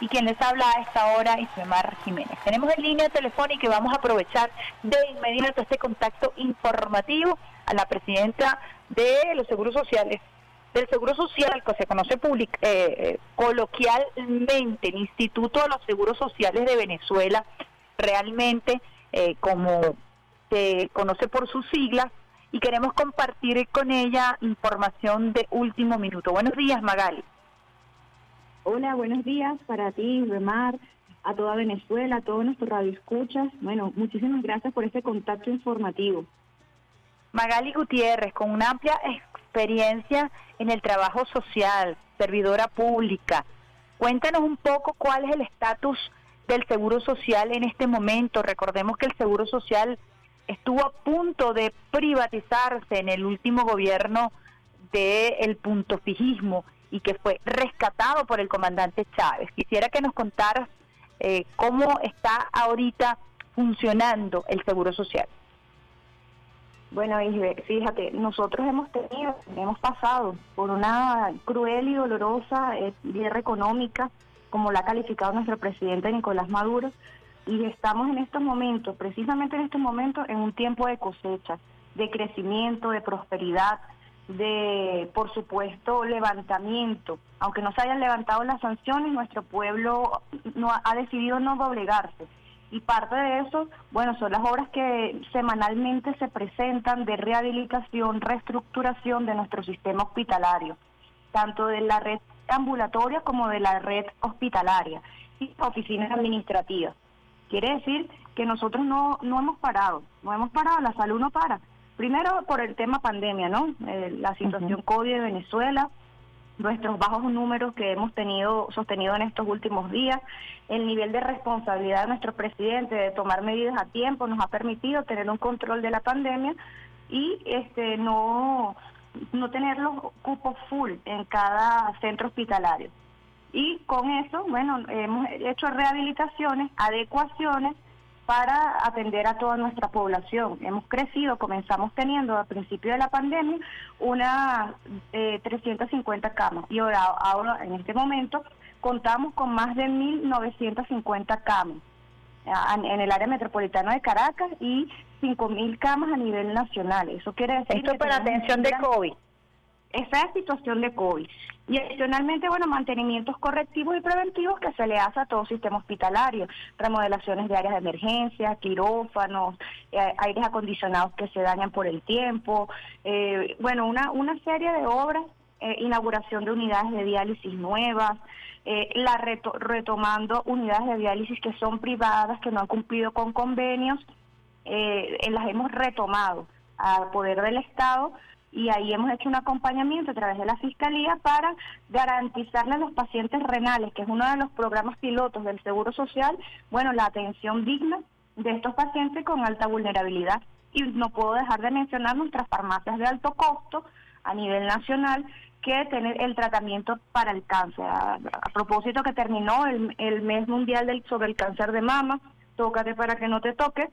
y quien les habla a esta hora es Mar Jiménez. Tenemos en línea telefónica y vamos a aprovechar de inmediato este contacto informativo a la presidenta de los seguros sociales del Seguro Social, que se conoce eh, eh, coloquialmente el Instituto de los Seguros Sociales de Venezuela, realmente eh, como se conoce por sus siglas, y queremos compartir con ella información de último minuto. Buenos días, Magali. Hola, buenos días para ti, Remar, a toda Venezuela, a todos nuestros radioescuchas. Bueno, muchísimas gracias por este contacto informativo. Magali Gutiérrez, con una amplia experiencia en el trabajo social, servidora pública. Cuéntanos un poco cuál es el estatus del Seguro Social en este momento. Recordemos que el Seguro Social estuvo a punto de privatizarse en el último gobierno del punto fijismo y que fue rescatado por el comandante Chávez. Quisiera que nos contaras eh, cómo está ahorita funcionando el Seguro Social. Bueno, fíjate, nosotros hemos tenido, hemos pasado por una cruel y dolorosa eh, guerra económica, como la ha calificado nuestro presidente Nicolás Maduro, y estamos en estos momentos, precisamente en estos momentos, en un tiempo de cosecha, de crecimiento, de prosperidad, de, por supuesto, levantamiento. Aunque no se hayan levantado las sanciones, nuestro pueblo no ha decidido no doblegarse y parte de eso, bueno, son las obras que semanalmente se presentan de rehabilitación, reestructuración de nuestro sistema hospitalario, tanto de la red ambulatoria como de la red hospitalaria y oficinas administrativas. Quiere decir que nosotros no, no hemos parado, no hemos parado, la salud no para. Primero por el tema pandemia, ¿no? Eh, la situación COVID de Venezuela, nuestros bajos números que hemos tenido sostenido en estos últimos días, el nivel de responsabilidad de nuestro presidente de tomar medidas a tiempo nos ha permitido tener un control de la pandemia y este no no tener los cupos full en cada centro hospitalario. Y con eso, bueno, hemos hecho rehabilitaciones, adecuaciones para atender a toda nuestra población. Hemos crecido, comenzamos teniendo al principio de la pandemia unas eh, 350 camas y ahora, ahora en este momento contamos con más de 1.950 camas en el área metropolitana de Caracas y 5.000 camas a nivel nacional. Eso quiere decir... Esto para atención de COVID esa situación de COVID. Y adicionalmente, bueno, mantenimientos correctivos y preventivos que se le hace a todo sistema hospitalario, remodelaciones de áreas de emergencia, quirófanos, eh, aires acondicionados que se dañan por el tiempo, eh, bueno, una, una serie de obras, eh, inauguración de unidades de diálisis nuevas, la retomando unidades de diálisis que son privadas, que no han cumplido con convenios, las hemos retomado a poder del Estado y ahí hemos hecho un acompañamiento a través de la Fiscalía para garantizarle a los pacientes renales, que es uno de los programas pilotos del Seguro Social, bueno, la atención digna de estos pacientes con alta vulnerabilidad. Y no puedo dejar de mencionar nuestras farmacias de alto costo a nivel nacional que tener el tratamiento para el cáncer. A, propósito que terminó el, mes mundial del, sobre el cáncer de mama, tócate para que no te toque.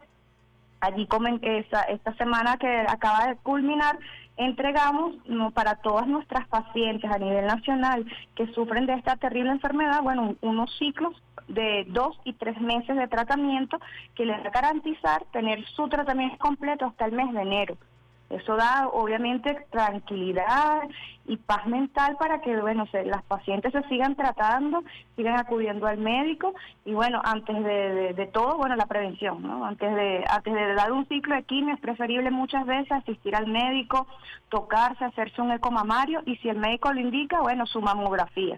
Allí comen, esa, esta semana que acaba de culminar, entregamos para todas nuestras pacientes a nivel nacional que sufren de esta terrible enfermedad, bueno, unos ciclos de dos y tres meses de tratamiento que les va a garantizar tener su tratamiento completo hasta el mes de enero. Eso da obviamente tranquilidad y paz mental para que bueno se, las pacientes se sigan tratando, sigan acudiendo al médico y bueno antes de, de, todo bueno la prevención, ¿no? Antes de antes de dar un ciclo de quimio es preferible muchas veces asistir al médico, tocarse, hacerse un eco mamario y si el médico lo indica bueno su mamografía.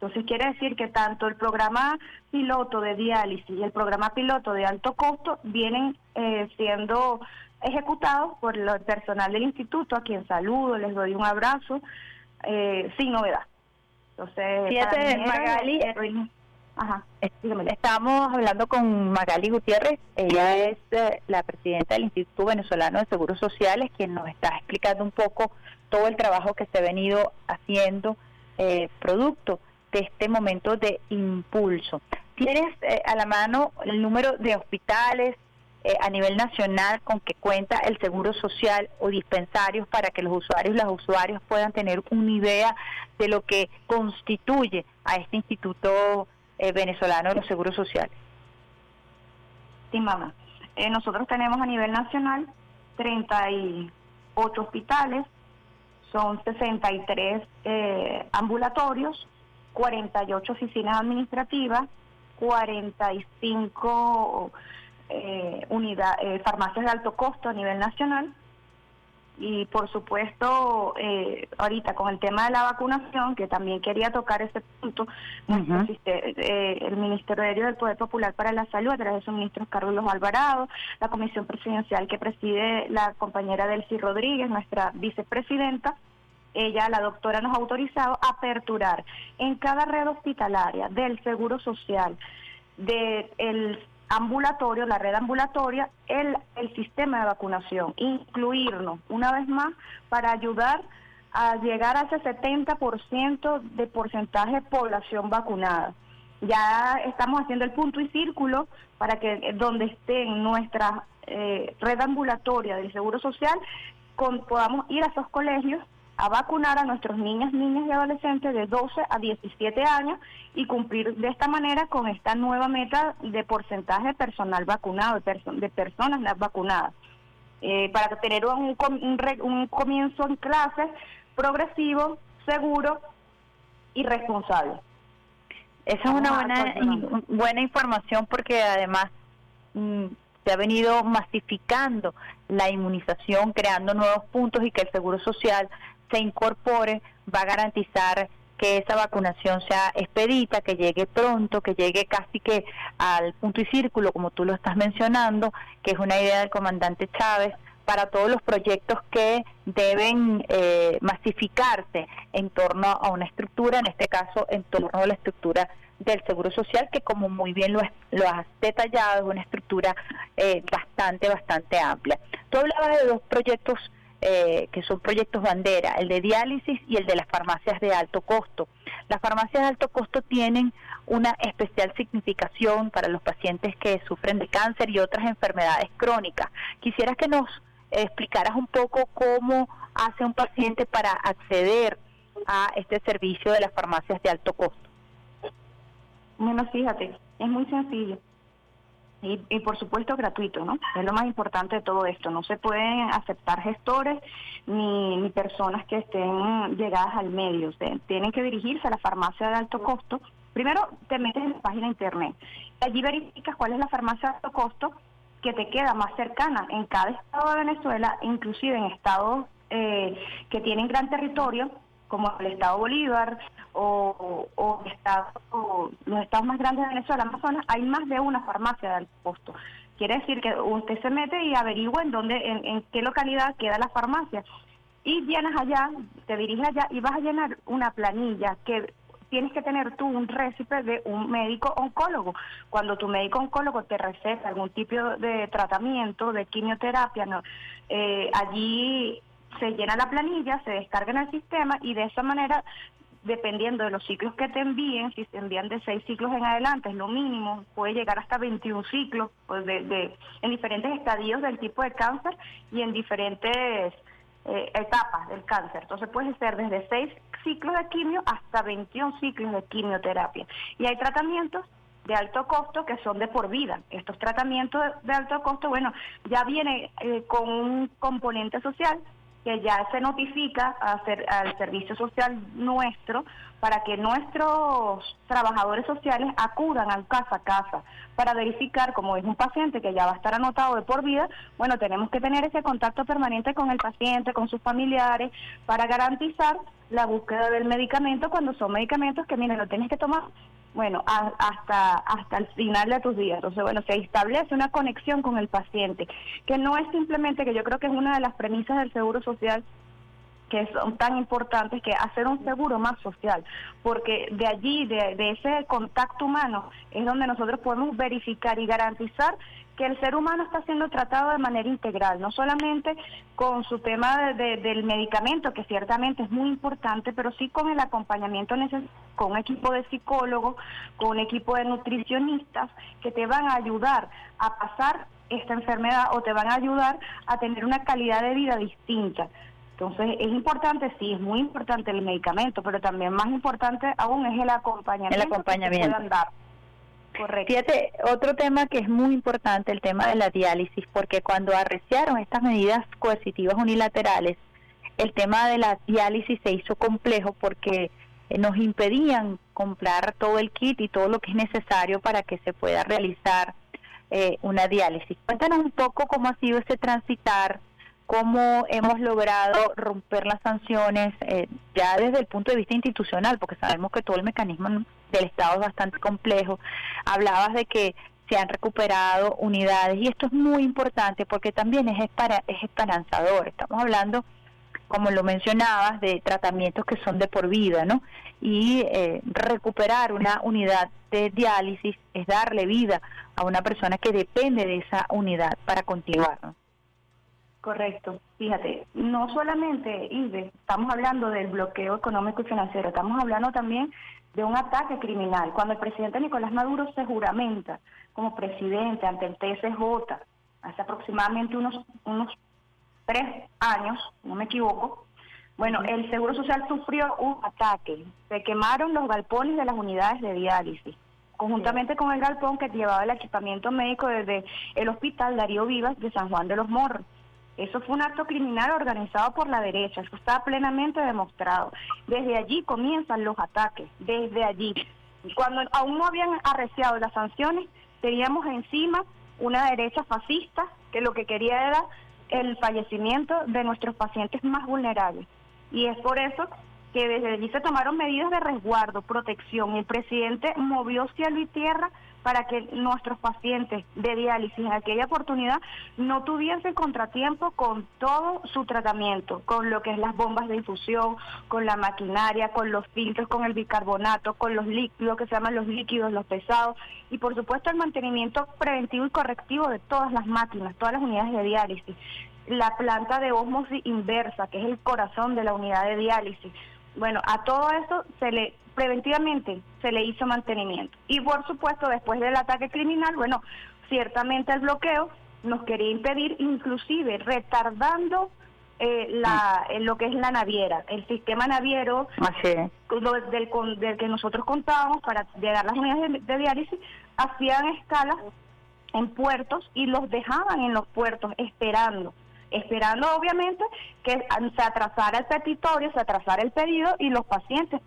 Entonces quiere decir que tanto el programa piloto de diálisis y el programa piloto de alto costo vienen eh, siendo ejecutados por el personal del instituto, a quien saludo, les doy un abrazo, eh, sin novedad. Entonces, Magali, Ajá, estamos hablando con Magali Gutiérrez, ella es eh, la presidenta del Instituto Venezolano de Seguros Sociales, quien nos está explicando un poco todo el trabajo que se ha venido haciendo eh, producto de este momento de impulso. ¿Tienes eh, a la mano el número de hospitales, eh, a nivel nacional con que cuenta el Seguro Social o dispensarios para que los usuarios y las usuarias puedan tener una idea de lo que constituye a este instituto eh, venezolano de los seguros sociales. Sí, mamá. Eh, nosotros tenemos a nivel nacional 38 hospitales, son 63 eh, ambulatorios, 48 oficinas administrativas, 45 eh, unidades, farmacias de alto costo a nivel nacional. Y por supuesto eh, ahorita con el tema de la vacunación que también quería tocar ese punto eh, el ministerio del Poder Popular para la Salud a través de su ministro Carlos Alvarado la comisión presidencial que preside la compañera Delcy Rodríguez nuestra vicepresidenta ella, la doctora, nos ha autorizado a aperturar en cada red hospitalaria del Seguro Social, del el ambulatorio, la red ambulatoria, el, el sistema de vacunación, incluirnos una vez más para ayudar a llegar a ese 70% de porcentaje de población vacunada. Ya estamos haciendo el punto y círculo para que eh, donde esté nuestra eh, red ambulatoria del Seguro Social con, podamos ir a esos colegios a vacunar a nuestros niñas, niñas y adolescentes de 12 a 17 años y cumplir de esta manera con esta nueva meta de porcentaje de personal vacunado, de, personas vacunadas, eh, para tener un, un, comienzo en clases progresivo, seguro y responsable. Esa es una buena, buena información porque además mm, se ha venido masificando la inmunización, creando nuevos puntos y que el Seguro Social se incorpore va a garantizar que esa vacunación sea expedita, que llegue pronto, que llegue casi que al punto y círculo, como tú lo estás mencionando, que es una idea del comandante Chávez, para todos los proyectos que deben eh, masificarse en torno a una estructura, en este caso en torno a la estructura del Seguro Social, que como muy bien lo, lo has detallado, es una estructura eh, bastante, bastante amplia. Tú hablabas de dos proyectos eh, que son proyectos bandera, el de diálisis y el de las farmacias de alto costo. Las farmacias de alto costo tienen una especial significación para los pacientes que sufren de cáncer y otras enfermedades crónicas. Quisiera que nos explicaras un poco cómo hace un paciente para acceder a este servicio de las farmacias de alto costo. Bueno, fíjate, es muy sencillo. Y, por supuesto gratuito, ¿no? Es lo más importante de todo esto. No se pueden aceptar gestores ni, personas que estén llegadas al medio. tienen que dirigirse a la farmacia de alto costo. Primero te metes en la página internet. Allí verificas cuál es la farmacia de alto costo que te queda más cercana en cada estado de Venezuela, inclusive en estados eh, que tienen gran territorio, como el estado Bolívar o, o, los estados más grandes de Venezuela, Amazonas, hay más de una farmacia de alto costo. Quiere decir que usted se mete y averigua en dónde, en, qué localidad queda la farmacia. Y llenas allá, te diriges allá y vas a llenar una planilla que tienes que tener tú un récipe de un médico oncólogo. Cuando tu médico oncólogo te receta algún tipo de tratamiento, de quimioterapia, no, eh, allí se llena la planilla, se descarga en el sistema y de esa manera, dependiendo de los ciclos que te envíen, si te envían de seis ciclos en adelante, es lo mínimo, puede llegar hasta 21 ciclos pues de, en diferentes estadios del tipo de cáncer y en diferentes eh, etapas del cáncer. Entonces puede ser desde seis ciclos de quimio hasta 21 ciclos de quimioterapia. Y hay tratamientos de alto costo que son de por vida. Estos tratamientos de, alto costo, bueno, ya viene eh, con un componente social que ya se notifica al servicio social nuestro para que nuestros trabajadores sociales acudan al casa a casa para verificar, como es un paciente que ya va a estar anotado de por vida, bueno, tenemos que tener ese contacto permanente con el paciente, con sus familiares, para garantizar la búsqueda del medicamento cuando son medicamentos que, miren, lo tienes que tomar bueno, hasta, hasta el final de tus días. Entonces, bueno, se establece una conexión con el paciente, que no es simplemente, que yo creo que es una de las premisas del Seguro Social que son tan importantes que hacer un seguro más social, porque de allí, de, de ese contacto humano, es donde nosotros podemos verificar y garantizar que el ser humano está siendo tratado de manera integral, no solamente con su tema del medicamento, que ciertamente es muy importante, pero sí con el acompañamiento necesario, con un equipo de psicólogos, con un equipo de nutricionistas que te van a ayudar a pasar esta enfermedad o te van a ayudar a tener una calidad de vida distinta. Entonces es importante, sí, es muy importante el medicamento, pero también más importante aún es el acompañamiento, el acompañamiento. que puedan dar Correcto. Fíjate, otro tema que es muy importante, el tema de la diálisis, porque cuando arreciaron estas medidas coercitivas unilaterales, el tema de la diálisis se hizo complejo porque eh, nos impedían comprar todo el kit y todo lo que es necesario para que se pueda realizar eh, una diálisis. Cuéntanos un poco cómo ha sido ese transitar, cómo hemos logrado romper las sanciones eh, ya desde el punto de vista institucional, porque sabemos que todo el mecanismo del Estado es bastante complejo. Hablabas de que se han recuperado unidades y esto es muy importante porque también es, es esperanzador. Estamos hablando, como lo mencionabas, de tratamientos que son de por vida, ¿no? Y eh, recuperar una unidad de diálisis es darle vida a una persona que depende de esa unidad para continuar, ¿no? Correcto. Fíjate, no solamente, Ibe, estamos hablando del bloqueo económico y financiero, estamos hablando también de un ataque criminal. Cuando el presidente Nicolás Maduro se juramenta como presidente ante el TSJ, hace aproximadamente unos, unos tres años, no me equivoco, bueno, el Seguro Social sufrió un ataque. Se quemaron los galpones de las unidades de diálisis, conjuntamente con el galpón que llevaba el equipamiento médico desde el Hospital Darío Vivas de San Juan de los Morros. Eso fue un acto criminal organizado por la derecha, eso está plenamente demostrado. Desde allí comienzan los ataques, desde allí. Cuando aún no habían arreciado las sanciones, teníamos encima una derecha fascista que lo que quería era el fallecimiento de nuestros pacientes más vulnerables. Y es por eso que desde allí se tomaron medidas de resguardo, protección. El presidente movió cielo y tierra para que nuestros pacientes de diálisis en aquella oportunidad no tuviesen contratiempo con todo su tratamiento, con lo que es las bombas de infusión, con la maquinaria, con los filtros, con el bicarbonato, con los líquidos que se llaman los líquidos, los pesados y por supuesto el mantenimiento preventivo y correctivo de todas las máquinas, todas las unidades de diálisis la planta de osmosis inversa, que es el corazón de la unidad de diálisis. Bueno, a todo eso se le preventivamente se le hizo mantenimiento. Y por supuesto, después del ataque criminal, bueno, ciertamente el bloqueo nos quería impedir, inclusive retardando eh, la, lo que es la naviera, el sistema naviero del, del, que nosotros contábamos para llegar las unidades de, diálisis, hacían escalas en puertos y los dejaban en los puertos esperando esperando obviamente que se atrasara el petitorio, se atrasara el pedido y los pacientes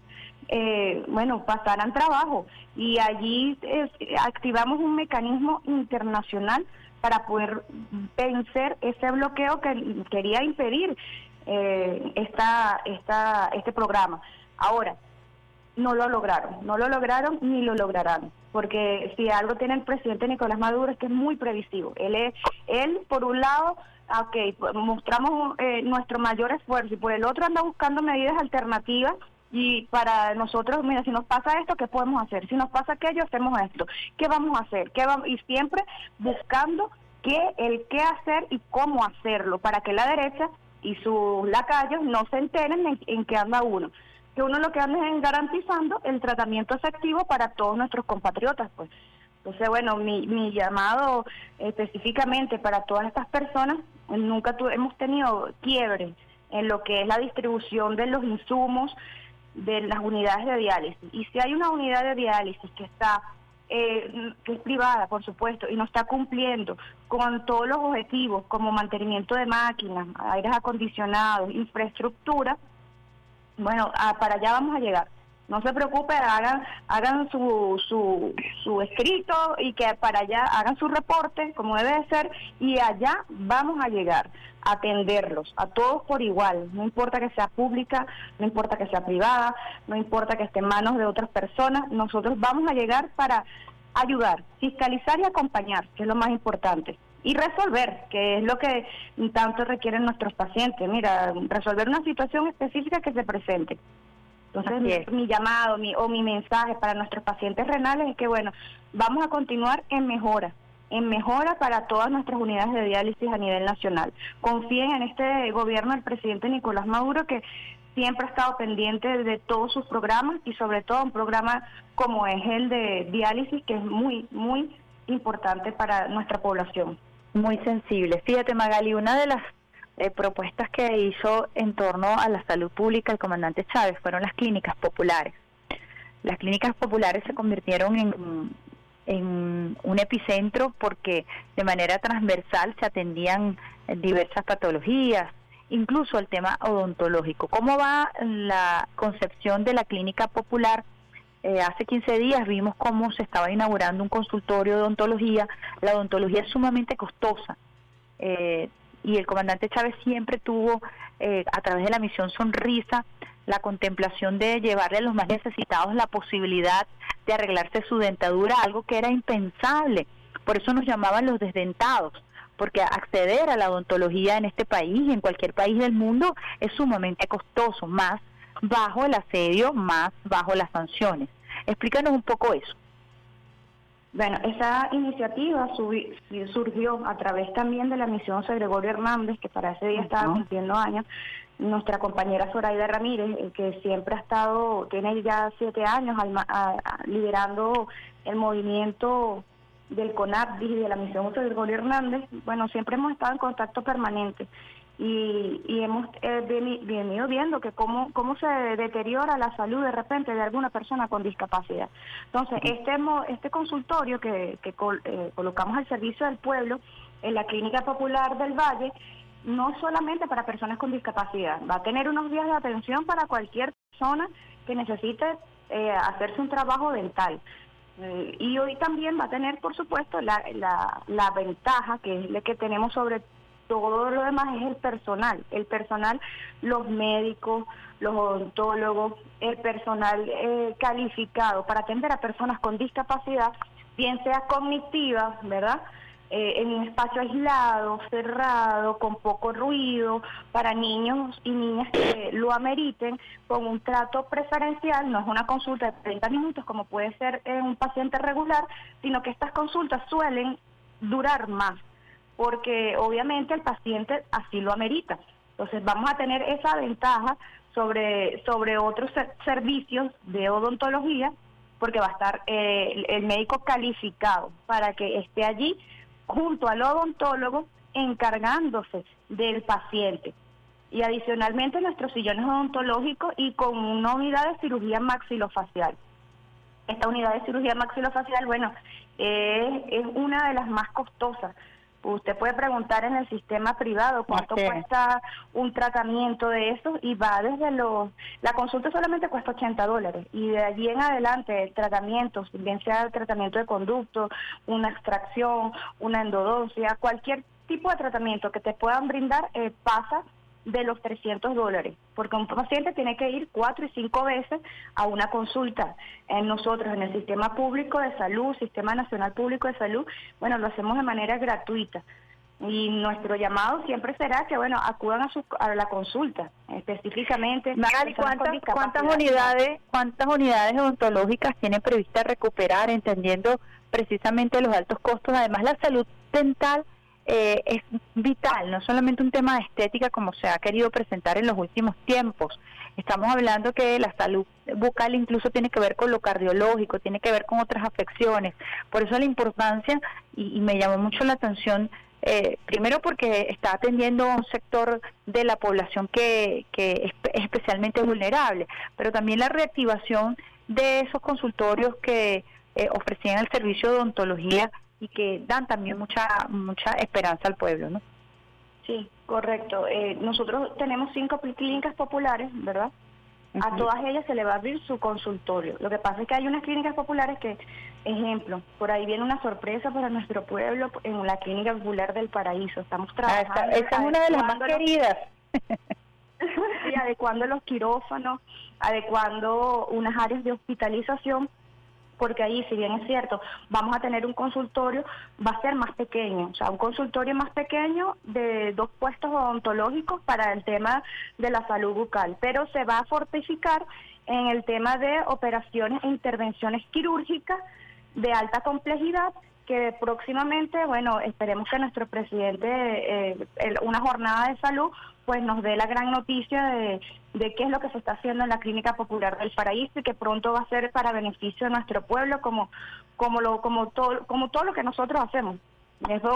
eh, bueno, pasaran trabajo. Y allí activamos un mecanismo internacional para poder vencer ese bloqueo que quería impedir eh, esta, esta, este programa. Ahora, no lo lograron, no lo lograron ni lo lograrán, porque si algo tiene el presidente Nicolás Maduro es que es muy previsivo. Él, es, él por un lado, ok, mostramos eh, nuestro mayor esfuerzo y por el otro anda buscando medidas alternativas y para nosotros, mira, si nos pasa esto, ¿qué podemos hacer? Si nos pasa aquello, hacemos esto. ¿Qué vamos a hacer? ¿Qué vamos? Y siempre buscando qué, el qué hacer y cómo hacerlo, para que la derecha y sus lacayos no se enteren en, en qué anda uno. Que uno lo que anda es garantizando el tratamiento efectivo para todos nuestros compatriotas, pues. Entonces, bueno, mi, mi llamado específicamente para todas estas personas, nunca hemos tenido quiebre en lo que es la distribución de los insumos, de las unidades de diálisis. Y si hay una unidad de diálisis que está eh, que es privada, por supuesto, y no está cumpliendo con todos los objetivos como mantenimiento de máquinas, aires acondicionados, infraestructura, bueno, para allá vamos a llegar. No se preocupe, hagan, hagan su, su, su escrito y que para allá hagan su reporte como debe de ser y allá vamos a llegar a atenderlos, a todos por igual, no importa que sea pública, no importa que sea privada, no importa que esté en manos de otras personas, nosotros vamos a llegar para ayudar, fiscalizar y acompañar, que es lo más importante y resolver, que es lo que tanto requieren nuestros pacientes. Mira, resolver una situación específica que se presente. Entonces, mi, llamado mi, o mi mensaje para nuestros pacientes renales es que, bueno, vamos a continuar en mejora, en mejora para todas nuestras unidades de diálisis a nivel nacional. Confíen en este gobierno del presidente Nicolás Maduro que siempre ha estado pendiente de todos sus programas y sobre todo un programa como es el de diálisis que es muy, muy importante para nuestra población. Muy sensible. Fíjate Magali, una de las eh, propuestas que hizo en torno a la salud pública el comandante Chávez fueron las clínicas populares. Las clínicas populares se convirtieron en un epicentro porque de manera transversal se atendían diversas patologías, incluso el tema odontológico. ¿Cómo va la concepción de la clínica popular? Eh, hace 15 días vimos cómo se estaba inaugurando un consultorio de odontología. La odontología es sumamente costosa eh, y el comandante Chávez siempre tuvo, eh, a través de la misión Sonrisa, la contemplación de llevarle a los más necesitados la posibilidad de arreglarse su dentadura, algo que era impensable. Por eso nos llamaban los desdentados, porque acceder a la odontología en este país y en cualquier país del mundo es sumamente costoso, más bajo el asedio, más bajo las sanciones. Explícanos un poco eso. Bueno, esa iniciativa surgió a través también de la misión José Gregorio Hernández, que para ese día estaba cumpliendo años, nuestra compañera Zoraida Ramírez, eh, que siempre ha estado, tiene ya siete años liderando el movimiento del CONAPDI y de la misión José Gregorio Hernández, bueno, siempre hemos estado en contacto permanente y, hemos eh, venido viendo que cómo, cómo se deteriora la salud de repente de alguna persona con discapacidad. Entonces, este, este consultorio que, que eh, colocamos al servicio del pueblo en la Clínica Popular del Valle, no solamente para personas con discapacidad, va a tener unos días de atención para cualquier persona que necesite eh, hacerse un trabajo dental. Eh, y hoy también va a tener, por supuesto, la, la, la ventaja que es la que tenemos sobre todo lo demás es el personal. El personal, los médicos, los odontólogos, el personal eh, calificado para atender a personas con discapacidad, bien sea cognitiva, ¿verdad? Eh, en un espacio aislado, cerrado, con poco ruido, para niños y niñas que lo ameriten, con un trato preferencial, no es una consulta de 30 minutos como puede ser en un paciente regular, sino que estas consultas suelen durar más, porque obviamente el paciente así lo amerita. Entonces vamos a tener esa ventaja sobre, sobre otros servicios de odontología, porque va a estar eh, el médico calificado para que esté allí junto al odontólogo encargándose del paciente. Y adicionalmente nuestros sillones odontológicos y con una unidad de cirugía maxilofacial. Esta unidad de cirugía maxilofacial, bueno, es una de las más costosas Usted puede preguntar en el sistema privado cuánto cuesta un tratamiento de eso y va desde los... La consulta solamente cuesta 80 dólares y de allí en adelante el tratamiento, bien sea el tratamiento de conducto, una extracción, una endodoncia, cualquier tipo de tratamiento que te puedan brindar eh, pasa de los 300 dólares, porque un paciente tiene que ir cuatro y cinco veces a una consulta. En nosotros, en el Sistema Público de Salud, Sistema Nacional Público de Salud, bueno, lo hacemos de manera gratuita. Y nuestro llamado siempre será que, bueno, acudan a, su, a la consulta, específicamente. ¿cuántas, ¿cuántas unidades cuántas unidades odontológicas tiene prevista recuperar, entendiendo precisamente los altos costos? Además, la salud dental eh, es vital, no solamente un tema de estética como se ha querido presentar en los últimos tiempos. Estamos hablando que la salud bucal incluso tiene que ver con lo cardiológico, tiene que ver con otras afecciones. Por eso la importancia, y, me llamó mucho la atención, eh, primero porque está atendiendo a un sector de la población que, que es especialmente vulnerable, pero también la reactivación de esos consultorios que eh, ofrecían el servicio de odontología y que dan también mucha mucha esperanza al pueblo, ¿no? Sí, correcto. Eh, nosotros tenemos cinco clínicas populares, ¿verdad? A todas ellas se le va a abrir su consultorio. Lo que pasa es que hay unas clínicas populares que, ejemplo, por ahí viene una sorpresa para nuestro pueblo en la clínica popular del Paraíso. Estamos ah, trabajando. esa, es una de las más queridas. sí, adecuando los quirófanos, adecuando unas áreas de hospitalización porque ahí, si bien es cierto, vamos a tener un consultorio, va a ser más pequeño, o sea, un consultorio más pequeño de dos puestos odontológicos para el tema de la salud bucal, pero se va a fortificar en el tema de operaciones e intervenciones quirúrgicas de alta complejidad que próximamente, bueno, esperemos que nuestro presidente, eh, una jornada de salud, pues nos dé la gran noticia de, qué es lo que se está haciendo en la Clínica Popular del Paraíso y que pronto va a ser para beneficio de nuestro pueblo como como lo como todo como todo lo que nosotros hacemos. Eso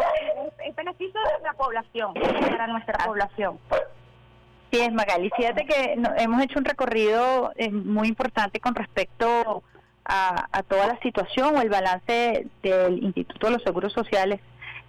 es, beneficio de la población, para nuestra población. Sí, es Magali. Fíjate que hemos hecho un recorrido eh, muy importante con respecto a, toda la situación o el balance del Instituto de los Seguros Sociales,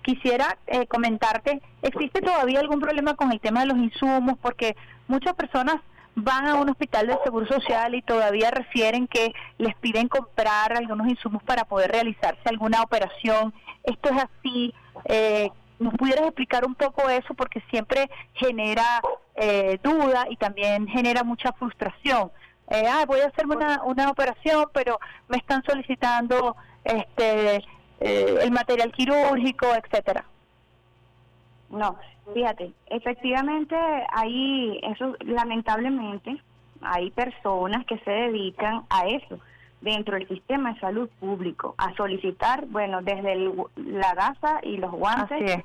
quisiera eh, comentarte, ¿existe todavía algún problema con el tema de los insumos? Porque muchas personas van a un hospital de seguro social y todavía refieren que les piden comprar algunos insumos para poder realizarse alguna operación. Esto es así. Eh, ¿Nos pudieras explicar un poco eso? Porque siempre genera eh, duda y también genera mucha frustración. Eh, ah, voy a hacerme una, una operación, pero me están solicitando este eh, el material quirúrgico, etcétera. No, fíjate, efectivamente hay eso, lamentablemente, hay personas que se dedican a eso dentro del sistema de salud público, a solicitar, bueno, desde la gasa y los guantes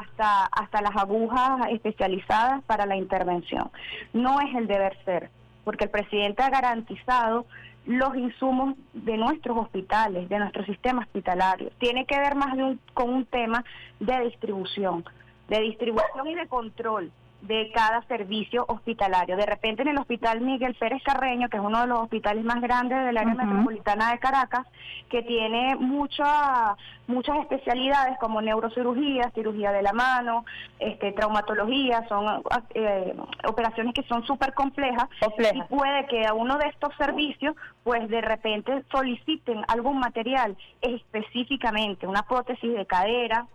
hasta, hasta las agujas especializadas para la intervención. No es el deber ser, porque el presidente ha garantizado los insumos de nuestros hospitales, de nuestro sistema hospitalario. Tiene que ver más con un tema de distribución, de distribución y de control de cada servicio hospitalario. De repente en el Hospital Miguel Pérez Carreño, que es uno de los hospitales más grandes del área metropolitana de Caracas, que tiene muchas muchas especialidades como neurocirugía, cirugía de la mano, este, traumatología, son eh, operaciones que son súper complejas y puede que a uno de estos servicios pues de repente soliciten algún material específicamente, una prótesis de cadera,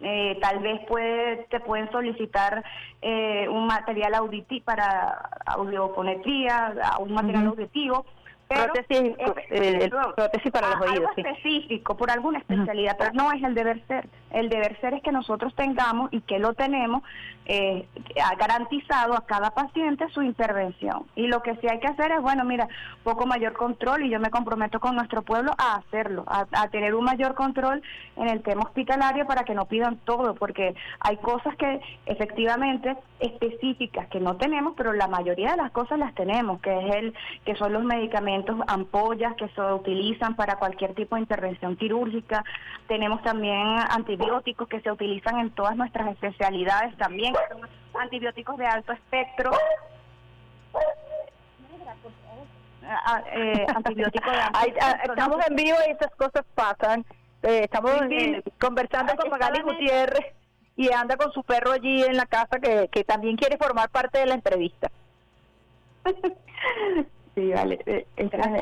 eh, tal vez puede, te pueden solicitar eh, un material auditivo para audiofonetría, un material auditivo prótesis, eh, prótesis para los oídos. Algo específico, por alguna especialidad, pero no es el deber ser. El deber ser es que nosotros tengamos y que lo tenemos eh, garantizado a cada paciente su intervención. Y lo que sí hay que hacer es, bueno, mira, poco mayor control y yo me comprometo con nuestro pueblo a hacerlo, a, tener un mayor control en el tema hospitalario para que no pidan todo, porque hay cosas que efectivamente específicas que no tenemos, pero la mayoría de las cosas las tenemos, que es el que son los medicamentos ampollas que se utilizan para cualquier tipo de intervención quirúrgica. Tenemos también antibióticos que se utilizan en todas nuestras especialidades también, son antibióticos de alto espectro. Ah, eh, antibióticos de ah, estamos en vivo y esas cosas pasan. Eh, estamos eh, conversando con Magali Gutiérrez y anda con su perro allí en la casa que, que también quiere formar parte de la entrevista. sí, vale. Eh,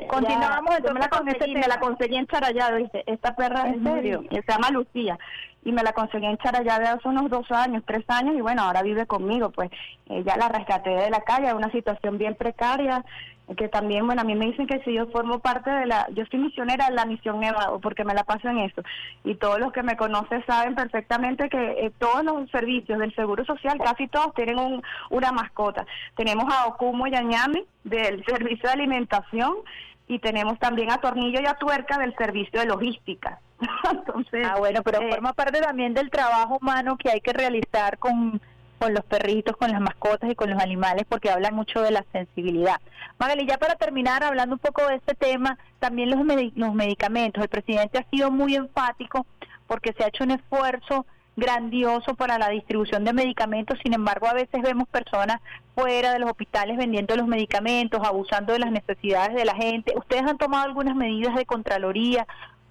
Continuamos entonces con ese me la conseguí en Charallado, dice, esta perra en serio, se llama Lucía y me la conseguí en Charallave hace unos dos años, tres años y bueno, ahora vive conmigo, pues ya la rescaté de la calle, una situación bien precaria, que también, bueno, a mí me dicen que si yo formo parte de la, yo soy misionera de la misión Nevado, porque me la paso en eso, y todos los que me conocen saben perfectamente que eh, todos los servicios del Seguro Social, casi todos tienen un, una mascota. Tenemos a Okumo y Añame del Servicio de Alimentación, y tenemos también a Tornillo y a Tuerca del Servicio de Logística. Entonces, ah, bueno, pero eh, forma parte también del trabajo humano que hay que realizar con con los perritos, con las mascotas y con los animales, porque hablan mucho de la sensibilidad. Magali, ya para terminar, hablando un poco de este tema, también los, los medicamentos. El presidente ha sido muy enfático porque se ha hecho un esfuerzo grandioso para la distribución de medicamentos, sin embargo a veces vemos personas fuera de los hospitales vendiendo los medicamentos, abusando de las necesidades de la gente. ¿Ustedes han tomado algunas medidas de Contraloría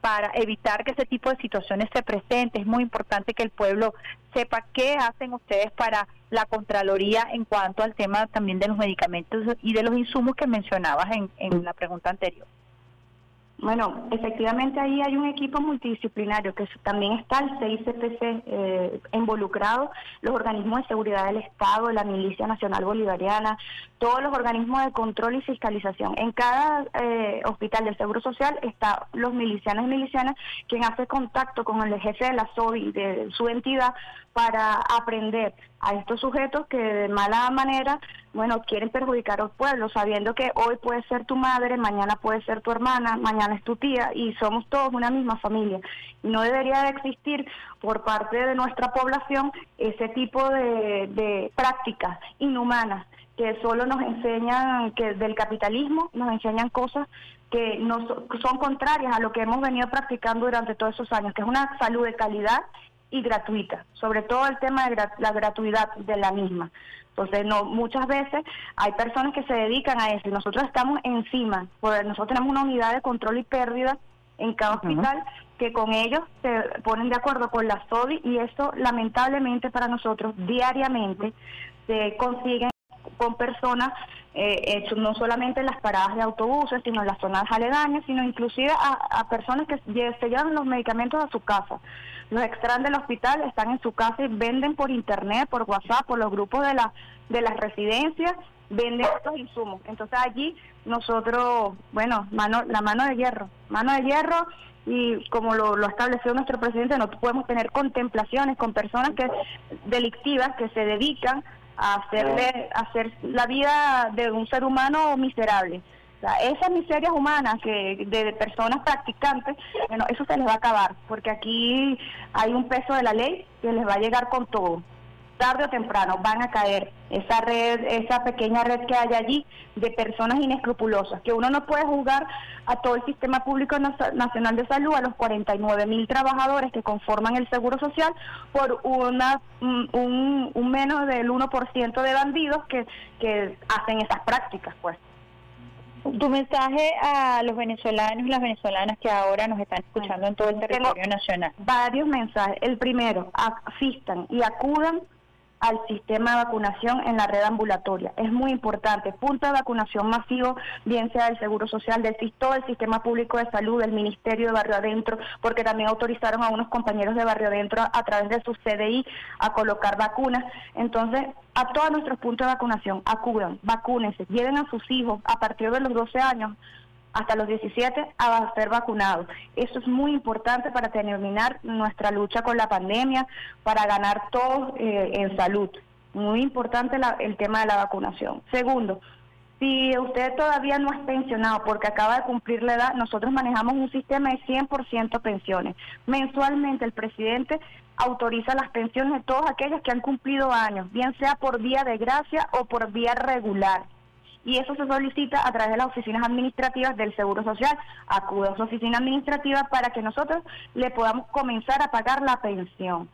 para evitar que ese tipo de situaciones se presenten. Es muy importante que el pueblo sepa qué hacen ustedes para la Contraloría en cuanto al tema también de los medicamentos y de los insumos que mencionabas en, en la pregunta anterior. Bueno, efectivamente ahí hay un equipo multidisciplinario que también está el CICPC eh, involucrado, los organismos de seguridad del Estado, la Milicia Nacional Bolivariana, todos los organismos de control y fiscalización. En cada eh, hospital del Seguro Social está los milicianos y milicianas quien hace contacto con el jefe de la SOBI, de su entidad, para aprender a estos sujetos que de mala manera, bueno, quieren perjudicar al pueblo, sabiendo que hoy puede ser tu madre, mañana puede ser tu hermana, mañana es tu tía y somos todos una misma familia. No debería de existir por parte de nuestra población ese tipo de, de prácticas inhumanas que solo nos enseñan que del capitalismo nos enseñan cosas que no son contrarias a lo que hemos venido practicando durante todos esos años, que es una salud de calidad y gratuita, sobre todo el tema de la gratuidad de la misma. Entonces, no, muchas veces hay personas que se dedican a eso y nosotros estamos encima, porque nosotros tenemos una unidad de control y pérdida en cada hospital que con ellos se ponen de acuerdo con la SODI y eso lamentablemente para nosotros diariamente se consiguen con personas eh, no solamente en las paradas de autobuses, sino en las zonas aledañas, sino inclusive a, personas que se llevan los medicamentos a su casa. Los extran del hospital están en su casa y venden por internet, por WhatsApp, por los grupos de, la, de las residencias, venden estos insumos. Entonces allí nosotros, bueno, mano, la mano de hierro, mano de hierro y como lo, lo estableció nuestro presidente, no podemos tener contemplaciones con personas que delictivas que se dedican a hacerle hacer la vida de un ser humano miserable. esas miserias humanas que de personas practicantes, bueno, eso se les va a acabar, porque aquí hay un peso de la ley que les va a llegar con todo tarde o temprano van a caer esa red, esa pequeña red que hay allí de personas inescrupulosas, que uno no puede juzgar a todo el sistema público nacional de salud, a los 49 mil trabajadores que conforman el Seguro Social, por una un, un menos del 1% de bandidos que, que hacen esas prácticas, pues. Tu mensaje a los venezolanos y las venezolanas que ahora nos están escuchando en todo el territorio nacional. Varios mensajes. El primero, asistan y acudan al sistema de vacunación en la red ambulatoria. Es muy importante. Punto de vacunación masivo, bien sea del Seguro Social, del sistema público de salud, del Ministerio de Barrio Adentro, porque también autorizaron a unos compañeros de Barrio Adentro a, través de su CDI a colocar vacunas. Entonces, a todos nuestros puntos de vacunación, acudan, vacúnense, lleven a sus hijos a partir de los 12 años hasta los 17 a ser vacunados. Eso es muy importante para terminar nuestra lucha con la pandemia, para ganar todos eh, en salud. Muy importante el tema de la vacunación. Segundo, si usted todavía no es pensionado porque acaba de cumplir la edad, nosotros manejamos un sistema de 100% pensiones. Mensualmente el presidente autoriza las pensiones de todos aquellos que han cumplido años, bien sea por vía de gracia o por vía regular y eso se solicita a través de las oficinas administrativas del Seguro Social. Acude a su oficina administrativa para que nosotros le podamos comenzar a pagar la pensión.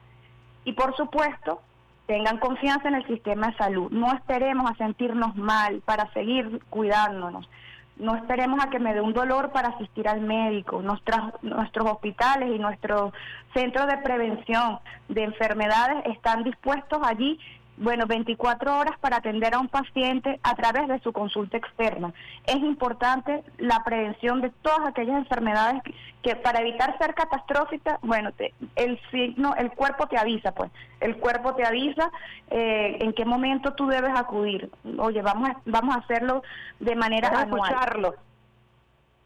Y por supuesto, tengan confianza en el sistema de salud. No esperemos a sentirnos mal para seguir cuidándonos. No esperemos a que me dé un dolor para asistir al médico. nuestros hospitales y nuestros centros de prevención de enfermedades están dispuestos allí bueno, 24 horas para atender a un paciente a través de su consulta externa. Es importante la prevención de todas aquellas enfermedades que, para evitar ser catastróficas, bueno, el signo, el cuerpo te avisa, pues, el cuerpo te avisa eh, en qué momento tú debes acudir. Oye, vamos a, vamos a hacerlo de manera a escucharlo.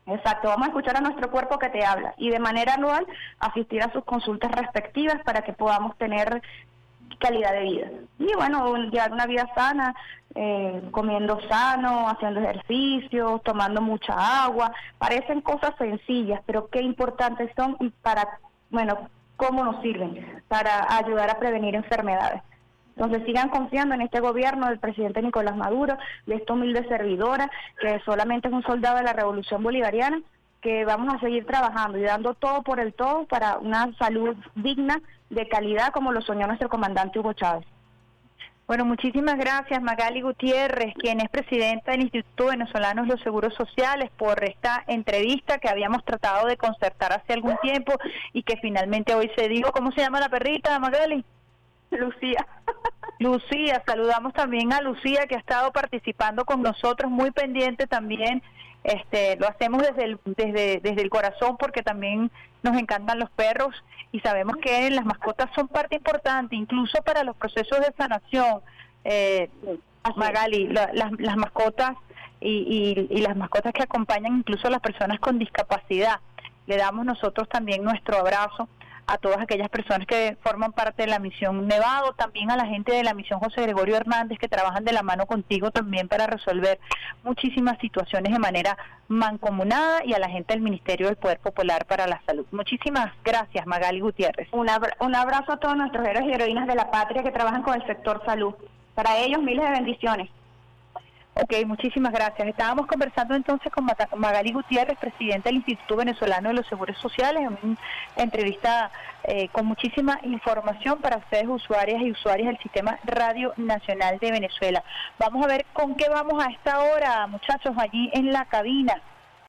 Exacto, vamos a escuchar a nuestro cuerpo que te habla y de manera anual asistir a sus consultas respectivas para que podamos tener calidad de vida. Y bueno, llevar una vida sana, eh, comiendo sano, haciendo ejercicio, tomando mucha agua, parecen cosas sencillas, pero qué importantes son para, bueno, cómo nos sirven para ayudar a prevenir enfermedades. Entonces sigan confiando en este gobierno del presidente Nicolás Maduro, de esta humilde servidora, que solamente es un soldado de la revolución bolivariana, que vamos a seguir trabajando y dando todo por el todo para una salud digna, de calidad, como lo soñó nuestro comandante Hugo Chávez. Bueno, muchísimas gracias Magali Gutiérrez, quien es presidenta del Instituto Venezolano de los Seguros Sociales, por esta entrevista que habíamos tratado de concertar hace algún tiempo y que finalmente hoy se dio. ¿Cómo se llama la perrita, Magali? Lucía. Lucía, saludamos también a Lucía que ha estado participando con nosotros, muy pendiente también este, lo hacemos desde el, desde, desde el corazón porque también nos encantan los perros y sabemos que las mascotas son parte importante, incluso para los procesos de sanación. Eh, Magali, las, las mascotas y, y, las mascotas que acompañan incluso a las personas con discapacidad. Le damos nosotros también nuestro abrazo a todas aquellas personas que forman parte de la misión Nevado, también a la gente de la misión José Gregorio Hernández que trabajan de la mano contigo también para resolver muchísimas situaciones de manera mancomunada y a la gente del Ministerio del Poder Popular para la Salud. Muchísimas gracias, Magali Gutiérrez. Un, un abrazo a todos nuestros héroes y heroínas de la patria que trabajan con el sector salud. Para ellos, miles de bendiciones. Ok, muchísimas gracias. Estábamos conversando entonces con Magali Gutiérrez, presidente del Instituto Venezolano de los Seguros Sociales, en una entrevista eh, con muchísima información para ustedes, usuarias y usuarios del Sistema Radio Nacional de Venezuela. Vamos a ver con qué vamos a esta hora, muchachos, allí en la cabina.